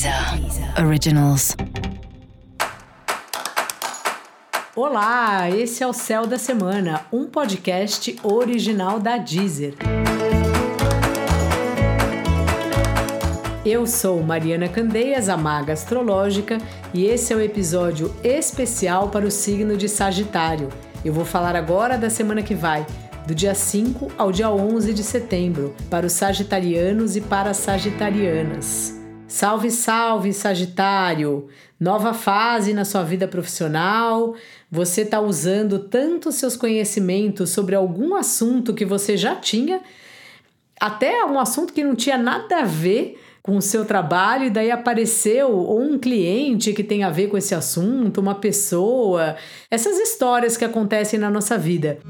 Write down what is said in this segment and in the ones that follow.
Deezer Originals. Olá, esse é o Céu da Semana, um podcast original da Deezer. Eu sou Mariana Candeias, a maga astrológica, e esse é o episódio especial para o signo de Sagitário. Eu vou falar agora da semana que vai, do dia 5 ao dia 11 de setembro, para os sagitarianos e para as sagitarianas. Salve, salve, Sagitário! Nova fase na sua vida profissional. Você está usando tanto seus conhecimentos sobre algum assunto que você já tinha, até um assunto que não tinha nada a ver com o seu trabalho, e daí apareceu ou um cliente que tem a ver com esse assunto, uma pessoa. Essas histórias que acontecem na nossa vida.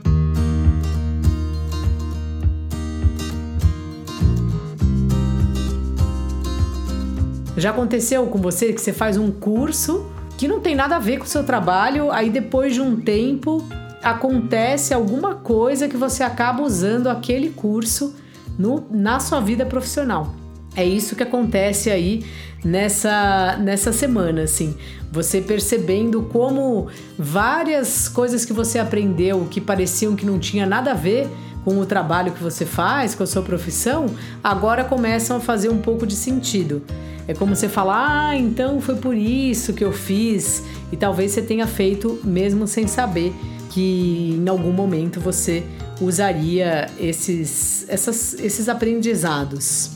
Já aconteceu com você que você faz um curso que não tem nada a ver com o seu trabalho, aí depois de um tempo acontece alguma coisa que você acaba usando aquele curso no, na sua vida profissional. É isso que acontece aí nessa, nessa semana, assim. Você percebendo como várias coisas que você aprendeu que pareciam que não tinha nada a ver com o trabalho que você faz, com a sua profissão, agora começam a fazer um pouco de sentido. É como você falar, ah, então foi por isso que eu fiz, e talvez você tenha feito mesmo sem saber que em algum momento você usaria esses, essas, esses aprendizados.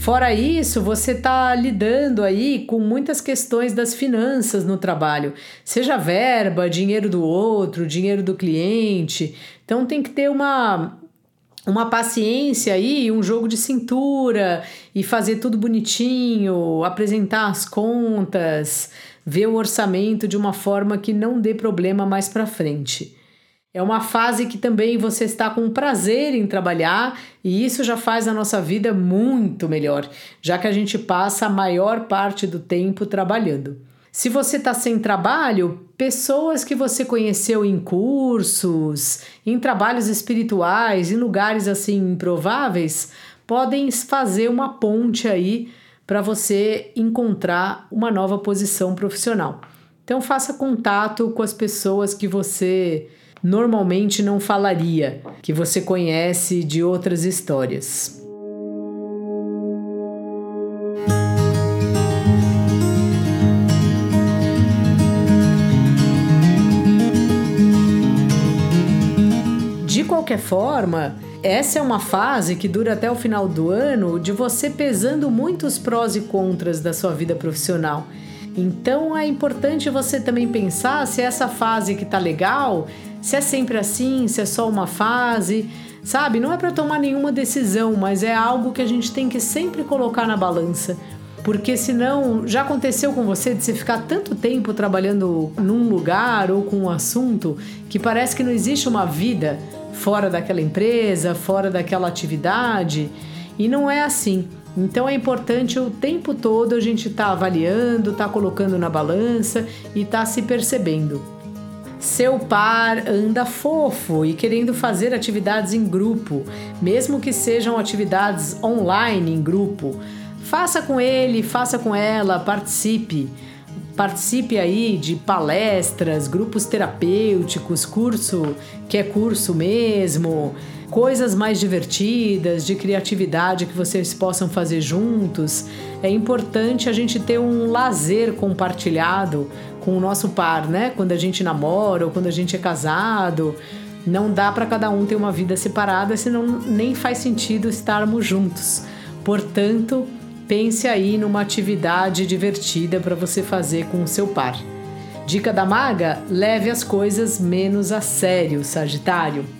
Fora isso, você está lidando aí com muitas questões das finanças no trabalho, seja verba, dinheiro do outro, dinheiro do cliente. Então tem que ter uma uma paciência aí, um jogo de cintura e fazer tudo bonitinho, apresentar as contas, ver o orçamento de uma forma que não dê problema mais para frente. É uma fase que também você está com prazer em trabalhar e isso já faz a nossa vida muito melhor, já que a gente passa a maior parte do tempo trabalhando. Se você está sem trabalho, pessoas que você conheceu em cursos, em trabalhos espirituais, em lugares assim improváveis, podem fazer uma ponte aí para você encontrar uma nova posição profissional. Então faça contato com as pessoas que você normalmente não falaria, que você conhece de outras histórias. De qualquer forma, essa é uma fase que dura até o final do ano de você pesando muitos prós e contras da sua vida profissional. Então é importante você também pensar se essa fase que tá legal se é sempre assim, se é só uma fase, sabe? Não é para tomar nenhuma decisão, mas é algo que a gente tem que sempre colocar na balança. Porque senão, já aconteceu com você de você ficar tanto tempo trabalhando num lugar ou com um assunto que parece que não existe uma vida fora daquela empresa, fora daquela atividade, e não é assim. Então é importante o tempo todo a gente estar tá avaliando, estar tá colocando na balança e estar tá se percebendo. Seu par anda fofo e querendo fazer atividades em grupo, mesmo que sejam atividades online em grupo. Faça com ele, faça com ela, participe. Participe aí de palestras, grupos terapêuticos, curso que é curso mesmo, coisas mais divertidas, de criatividade que vocês possam fazer juntos. É importante a gente ter um lazer compartilhado com o nosso par, né? Quando a gente namora ou quando a gente é casado. Não dá para cada um ter uma vida separada, senão nem faz sentido estarmos juntos. Portanto, pense aí numa atividade divertida para você fazer com o seu par. Dica da maga: leve as coisas menos a sério, Sagitário.